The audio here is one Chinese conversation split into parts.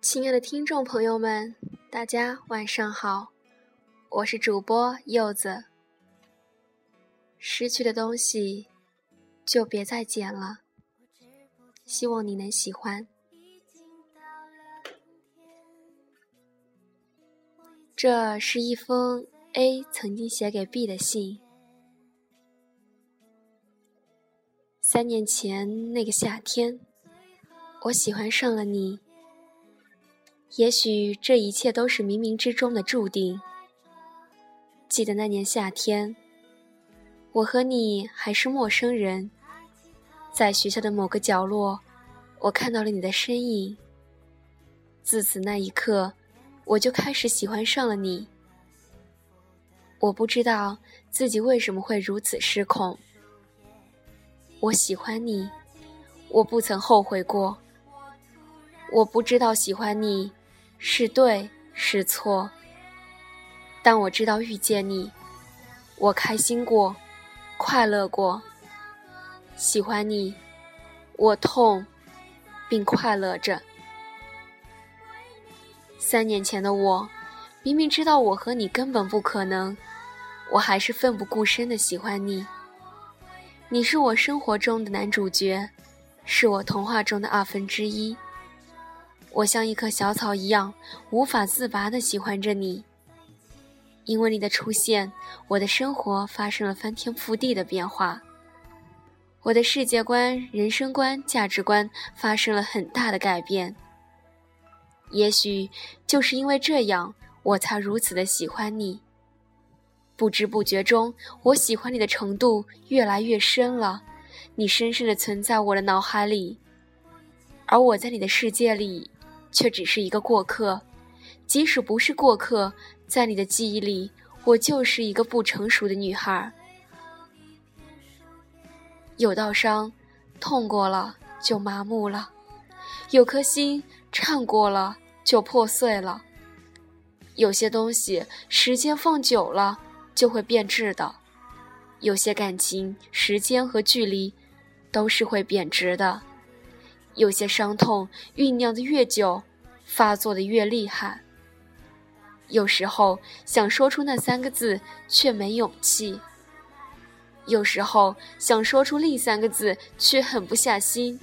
亲爱的听众朋友们，大家晚上好，我是主播柚子。失去的东西就别再捡了，希望你能喜欢。这是一封 A 曾经写给 B 的信。三年前那个夏天，我喜欢上了你。也许这一切都是冥冥之中的注定。记得那年夏天，我和你还是陌生人，在学校的某个角落，我看到了你的身影。自此那一刻，我就开始喜欢上了你。我不知道自己为什么会如此失控。我喜欢你，我不曾后悔过。我不知道喜欢你。是对是错，但我知道遇见你，我开心过，快乐过。喜欢你，我痛，并快乐着。三年前的我，明明知道我和你根本不可能，我还是奋不顾身的喜欢你。你是我生活中的男主角，是我童话中的二分之一。我像一棵小草一样，无法自拔的喜欢着你。因为你的出现，我的生活发生了翻天覆地的变化，我的世界观、人生观、价值观发生了很大的改变。也许就是因为这样，我才如此的喜欢你。不知不觉中，我喜欢你的程度越来越深了，你深深的存在我的脑海里，而我在你的世界里。却只是一个过客，即使不是过客，在你的记忆里，我就是一个不成熟的女孩。有道伤，痛过了就麻木了；有颗心，颤过了就破碎了。有些东西，时间放久了就会变质的；有些感情，时间和距离都是会贬值的。有些伤痛酝酿的越久，发作的越厉害。有时候想说出那三个字，却没勇气；有时候想说出另三个字，却狠不下心。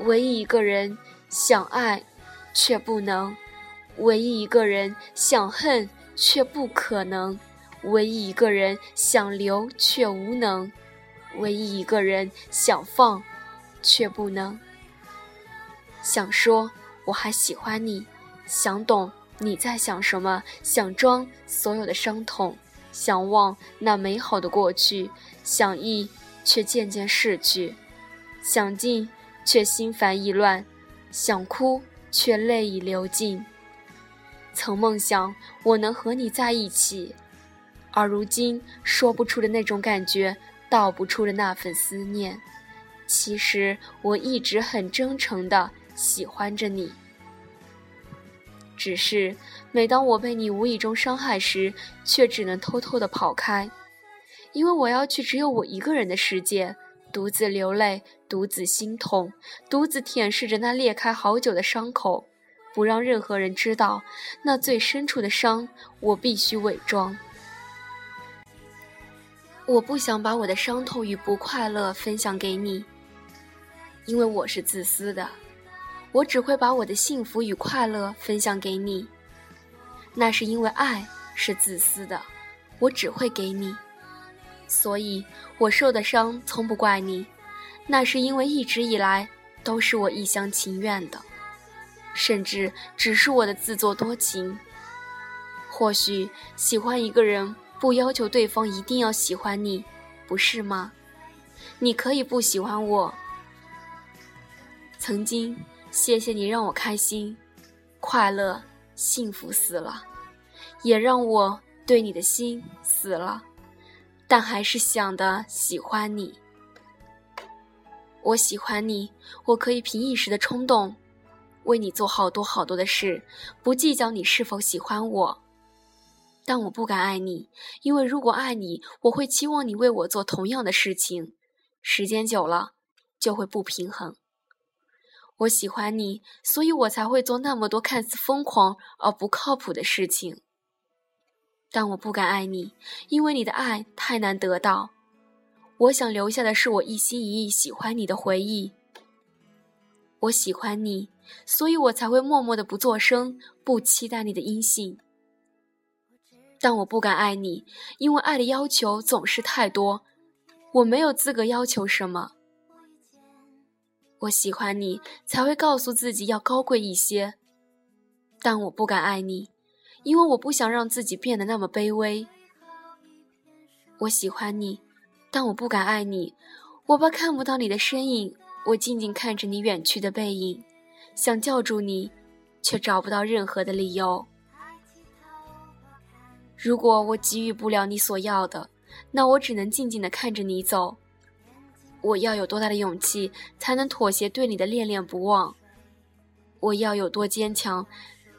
唯一一个人想爱，却不能；唯一一个人想恨，却不可能；唯一一个人想留，却无能；唯一一个人想放。却不能想说我还喜欢你，想懂你在想什么，想装所有的伤痛，想忘那美好的过去，想忆却渐渐逝去，想尽却心烦意乱，想哭却泪已流尽。曾梦想我能和你在一起，而如今说不出的那种感觉，道不出的那份思念。其实我一直很真诚的喜欢着你，只是每当我被你无意中伤害时，却只能偷偷的跑开，因为我要去只有我一个人的世界，独自流泪，独自心痛，独自舔舐着那裂开好久的伤口，不让任何人知道那最深处的伤，我必须伪装。我不想把我的伤痛与不快乐分享给你。因为我是自私的，我只会把我的幸福与快乐分享给你。那是因为爱是自私的，我只会给你，所以我受的伤从不怪你。那是因为一直以来都是我一厢情愿的，甚至只是我的自作多情。或许喜欢一个人不要求对方一定要喜欢你，不是吗？你可以不喜欢我。曾经，谢谢你让我开心、快乐、幸福死了，也让我对你的心死了，但还是想的喜欢你。我喜欢你，我可以凭一时的冲动，为你做好多好多的事，不计较你是否喜欢我。但我不敢爱你，因为如果爱你，我会期望你为我做同样的事情。时间久了。就会不平衡。我喜欢你，所以我才会做那么多看似疯狂而不靠谱的事情。但我不敢爱你，因为你的爱太难得到。我想留下的是我一心一意喜欢你的回忆。我喜欢你，所以我才会默默的不作声，不期待你的音信。但我不敢爱你，因为爱的要求总是太多，我没有资格要求什么。我喜欢你，才会告诉自己要高贵一些。但我不敢爱你，因为我不想让自己变得那么卑微。我喜欢你，但我不敢爱你，我怕看不到你的身影。我静静看着你远去的背影，想叫住你，却找不到任何的理由。如果我给予不了你所要的，那我只能静静的看着你走。我要有多大的勇气，才能妥协对你的恋恋不忘？我要有多坚强，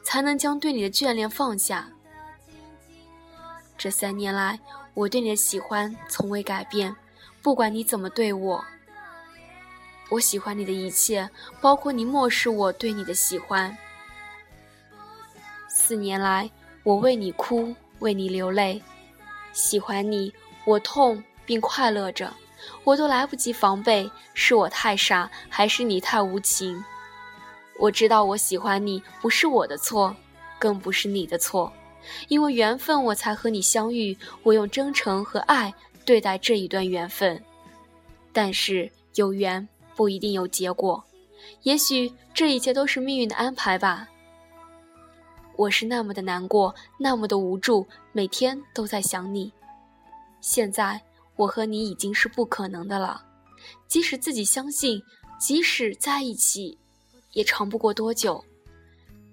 才能将对你的眷恋放下？这三年来，我对你的喜欢从未改变，不管你怎么对我。我喜欢你的一切，包括你漠视我对你的喜欢。四年来，我为你哭，为你流泪，喜欢你，我痛并快乐着，我都来不及防备，是我太傻，还是你太无情？我知道我喜欢你不是我的错，更不是你的错，因为缘分我才和你相遇，我用真诚和爱对待这一段缘分，但是有缘。不一定有结果，也许这一切都是命运的安排吧。我是那么的难过，那么的无助，每天都在想你。现在我和你已经是不可能的了，即使自己相信，即使在一起，也长不过多久。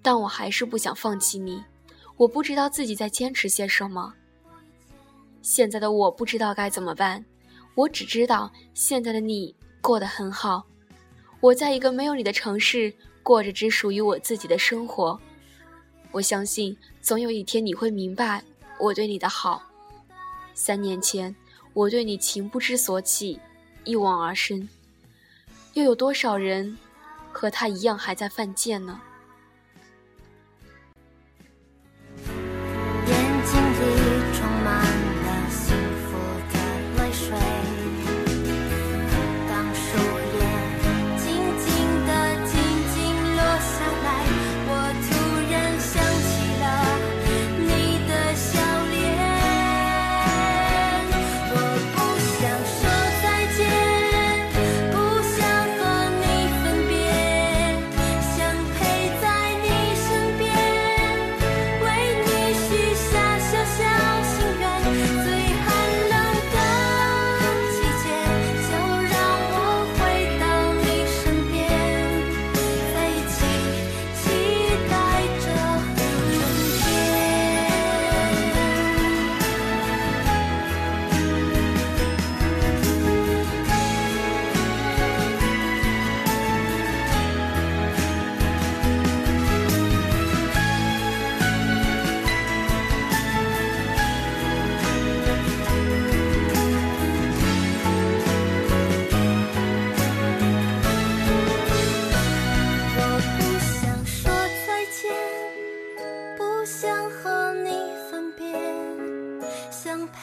但我还是不想放弃你。我不知道自己在坚持些什么。现在的我不知道该怎么办，我只知道现在的你。过得很好，我在一个没有你的城市，过着只属于我自己的生活。我相信，总有一天你会明白我对你的好。三年前，我对你情不知所起，一往而深。又有多少人和他一样还在犯贱呢？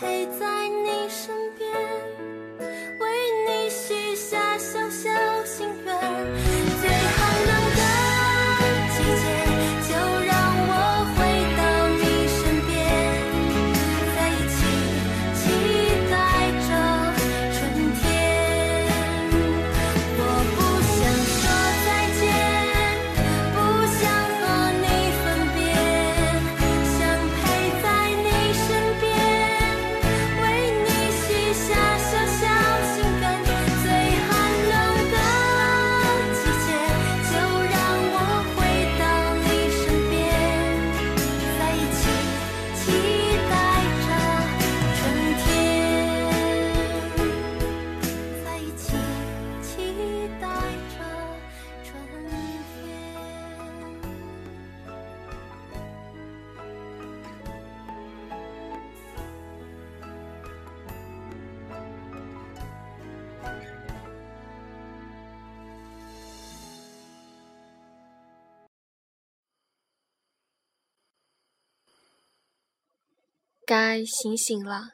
陪在该醒醒了。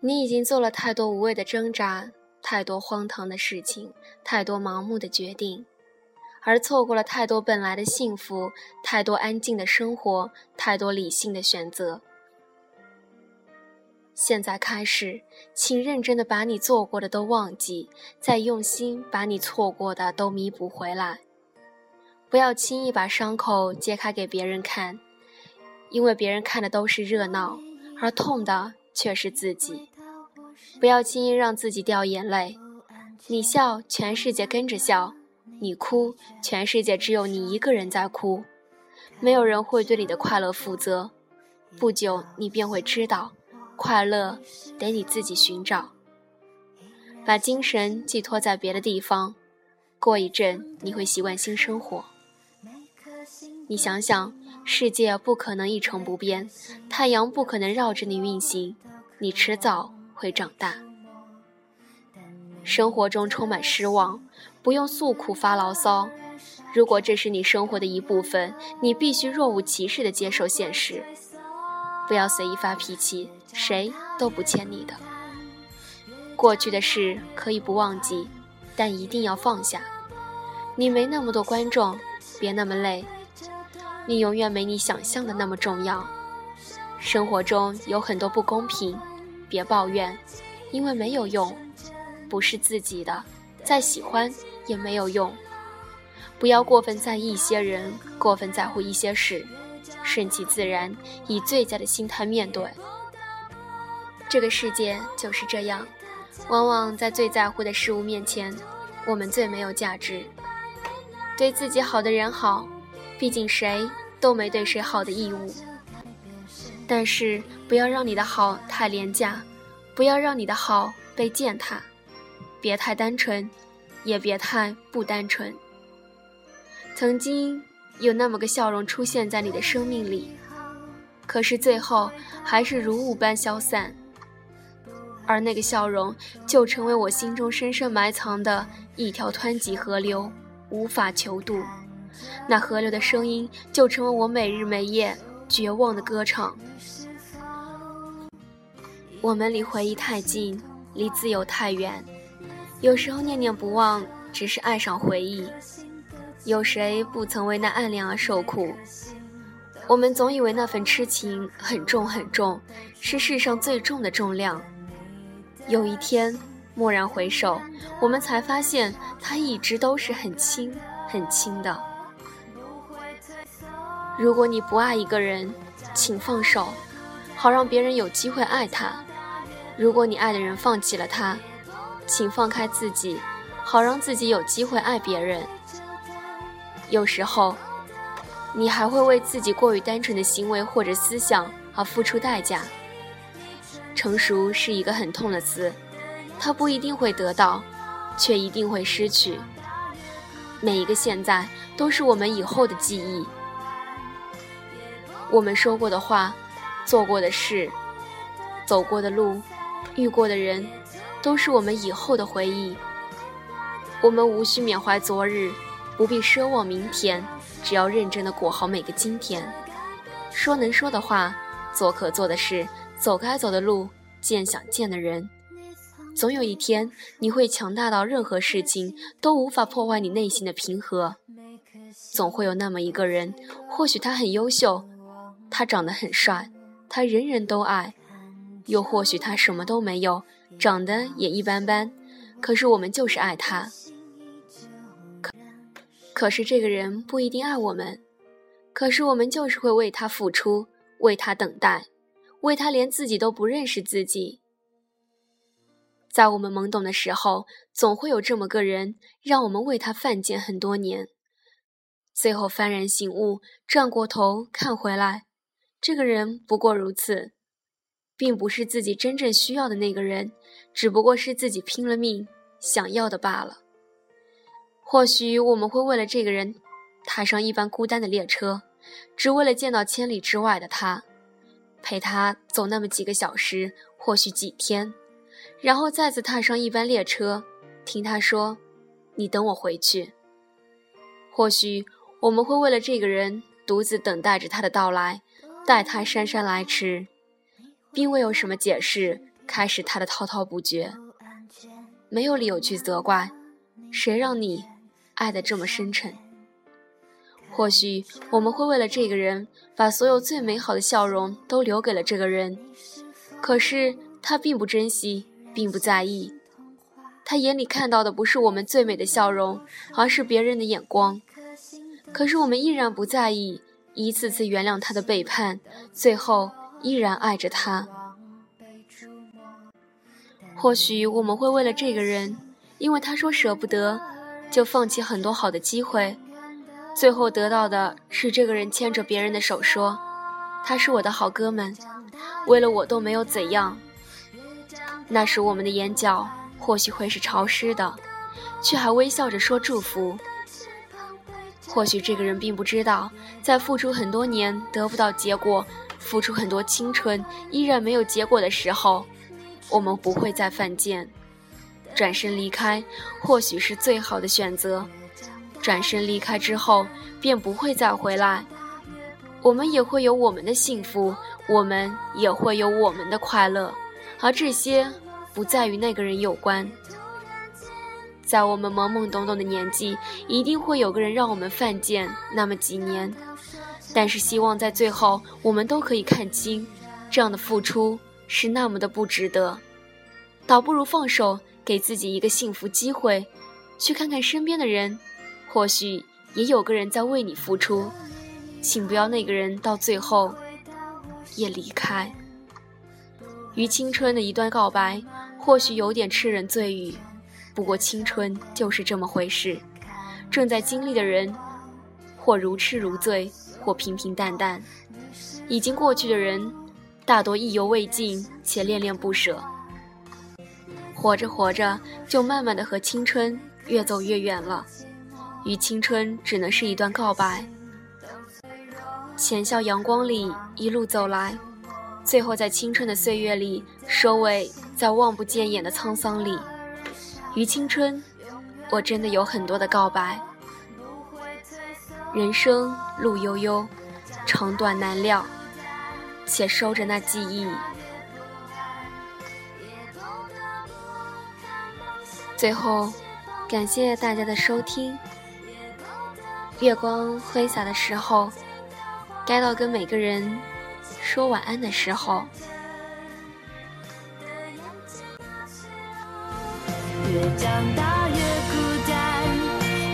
你已经做了太多无谓的挣扎，太多荒唐的事情，太多盲目的决定，而错过了太多本来的幸福，太多安静的生活，太多理性的选择。现在开始，请认真的把你做过的都忘记，再用心把你错过的都弥补回来。不要轻易把伤口揭开给别人看，因为别人看的都是热闹。而痛的却是自己，不要轻易让自己掉眼泪。你笑，全世界跟着笑；你哭，全世界只有你一个人在哭。没有人会对你的快乐负责。不久，你便会知道，快乐得你自己寻找。把精神寄托在别的地方，过一阵你会习惯新生活。你想想。世界不可能一成不变，太阳不可能绕着你运行，你迟早会长大。生活中充满失望，不用诉苦发牢骚。如果这是你生活的一部分，你必须若无其事地接受现实。不要随意发脾气，谁都不欠你的。过去的事可以不忘记，但一定要放下。你没那么多观众，别那么累。你永远没你想象的那么重要。生活中有很多不公平，别抱怨，因为没有用，不是自己的，再喜欢也没有用。不要过分在意一些人，过分在乎一些事，顺其自然，以最佳的心态面对。这个世界就是这样，往往在最在乎的事物面前，我们最没有价值。对自己好的人好。毕竟谁都没对谁好的义务，但是不要让你的好太廉价，不要让你的好被践踏，别太单纯，也别太不单纯。曾经有那么个笑容出现在你的生命里，可是最后还是如雾般消散，而那个笑容就成为我心中深深埋藏的一条湍急河流，无法求渡。那河流的声音，就成为我每日每夜绝望的歌唱。我们离回忆太近，离自由太远。有时候念念不忘，只是爱上回忆。有谁不曾为那暗恋而受苦？我们总以为那份痴情很重很重，是世上最重的重量。有一天，蓦然回首，我们才发现，它一直都是很轻很轻的。如果你不爱一个人，请放手，好让别人有机会爱他；如果你爱的人放弃了他，请放开自己，好让自己有机会爱别人。有时候，你还会为自己过于单纯的行为或者思想而付出代价。成熟是一个很痛的词，它不一定会得到，却一定会失去。每一个现在，都是我们以后的记忆。我们说过的话，做过的事，走过的路，遇过的人，都是我们以后的回忆。我们无需缅怀昨日，不必奢望明天，只要认真的过好每个今天。说能说的话，做可做的事，走该走的路，见想见的人。总有一天，你会强大到任何事情都无法破坏你内心的平和。总会有那么一个人，或许他很优秀。他长得很帅，他人人都爱；又或许他什么都没有，长得也一般般，可是我们就是爱他。可可是这个人不一定爱我们，可是我们就是会为他付出，为他等待，为他连自己都不认识自己。在我们懵懂的时候，总会有这么个人，让我们为他犯贱很多年，最后幡然醒悟，转过头看回来。这个人不过如此，并不是自己真正需要的那个人，只不过是自己拼了命想要的罢了。或许我们会为了这个人，踏上一班孤单的列车，只为了见到千里之外的他，陪他走那么几个小时，或许几天，然后再次踏上一班列车，听他说：“你等我回去。”或许我们会为了这个人，独自等待着他的到来。待他姗姗来迟，并未有什么解释，开始他的滔滔不绝。没有理由去责怪，谁让你爱得这么深沉？或许我们会为了这个人，把所有最美好的笑容都留给了这个人，可是他并不珍惜，并不在意。他眼里看到的不是我们最美的笑容，而是别人的眼光。可是我们依然不在意，一次次原谅他的背叛，最后依然爱着他。或许我们会为了这个人，因为他说舍不得，就放弃很多好的机会，最后得到的是这个人牵着别人的手说：“他是我的好哥们，为了我都没有怎样。”那时我们的眼角。或许会是潮湿的，却还微笑着说祝福。或许这个人并不知道，在付出很多年得不到结果，付出很多青春依然没有结果的时候，我们不会再犯贱，转身离开，或许是最好的选择。转身离开之后，便不会再回来。我们也会有我们的幸福，我们也会有我们的快乐，而这些。不在于那个人有关，在我们懵懵懂懂的年纪，一定会有个人让我们犯贱那么几年，但是希望在最后，我们都可以看清，这样的付出是那么的不值得，倒不如放手，给自己一个幸福机会，去看看身边的人，或许也有个人在为你付出，请不要那个人到最后也离开。于青春的一段告白，或许有点痴人醉语，不过青春就是这么回事。正在经历的人，或如痴如醉，或平平淡淡；已经过去的人，大多意犹未尽且恋恋不舍。活着活着，就慢慢的和青春越走越远了。与青春只能是一段告白。浅笑阳光里一路走来。最后，在青春的岁月里收尾，在望不见眼的沧桑里，于青春，我真的有很多的告白。人生路悠悠，长短难料，且收着那记忆。最后，感谢大家的收听。月光挥洒的时候，该到跟每个人。说晚安的时候。长大越孤单，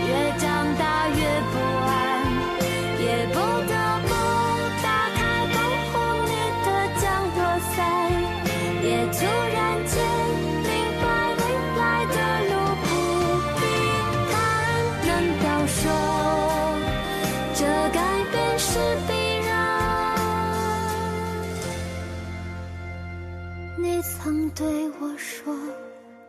越长大越不安，也不得不打开保护你的降落伞，也突然间明白未来的路不平坦。难道说这改变是必然？你曾对我说，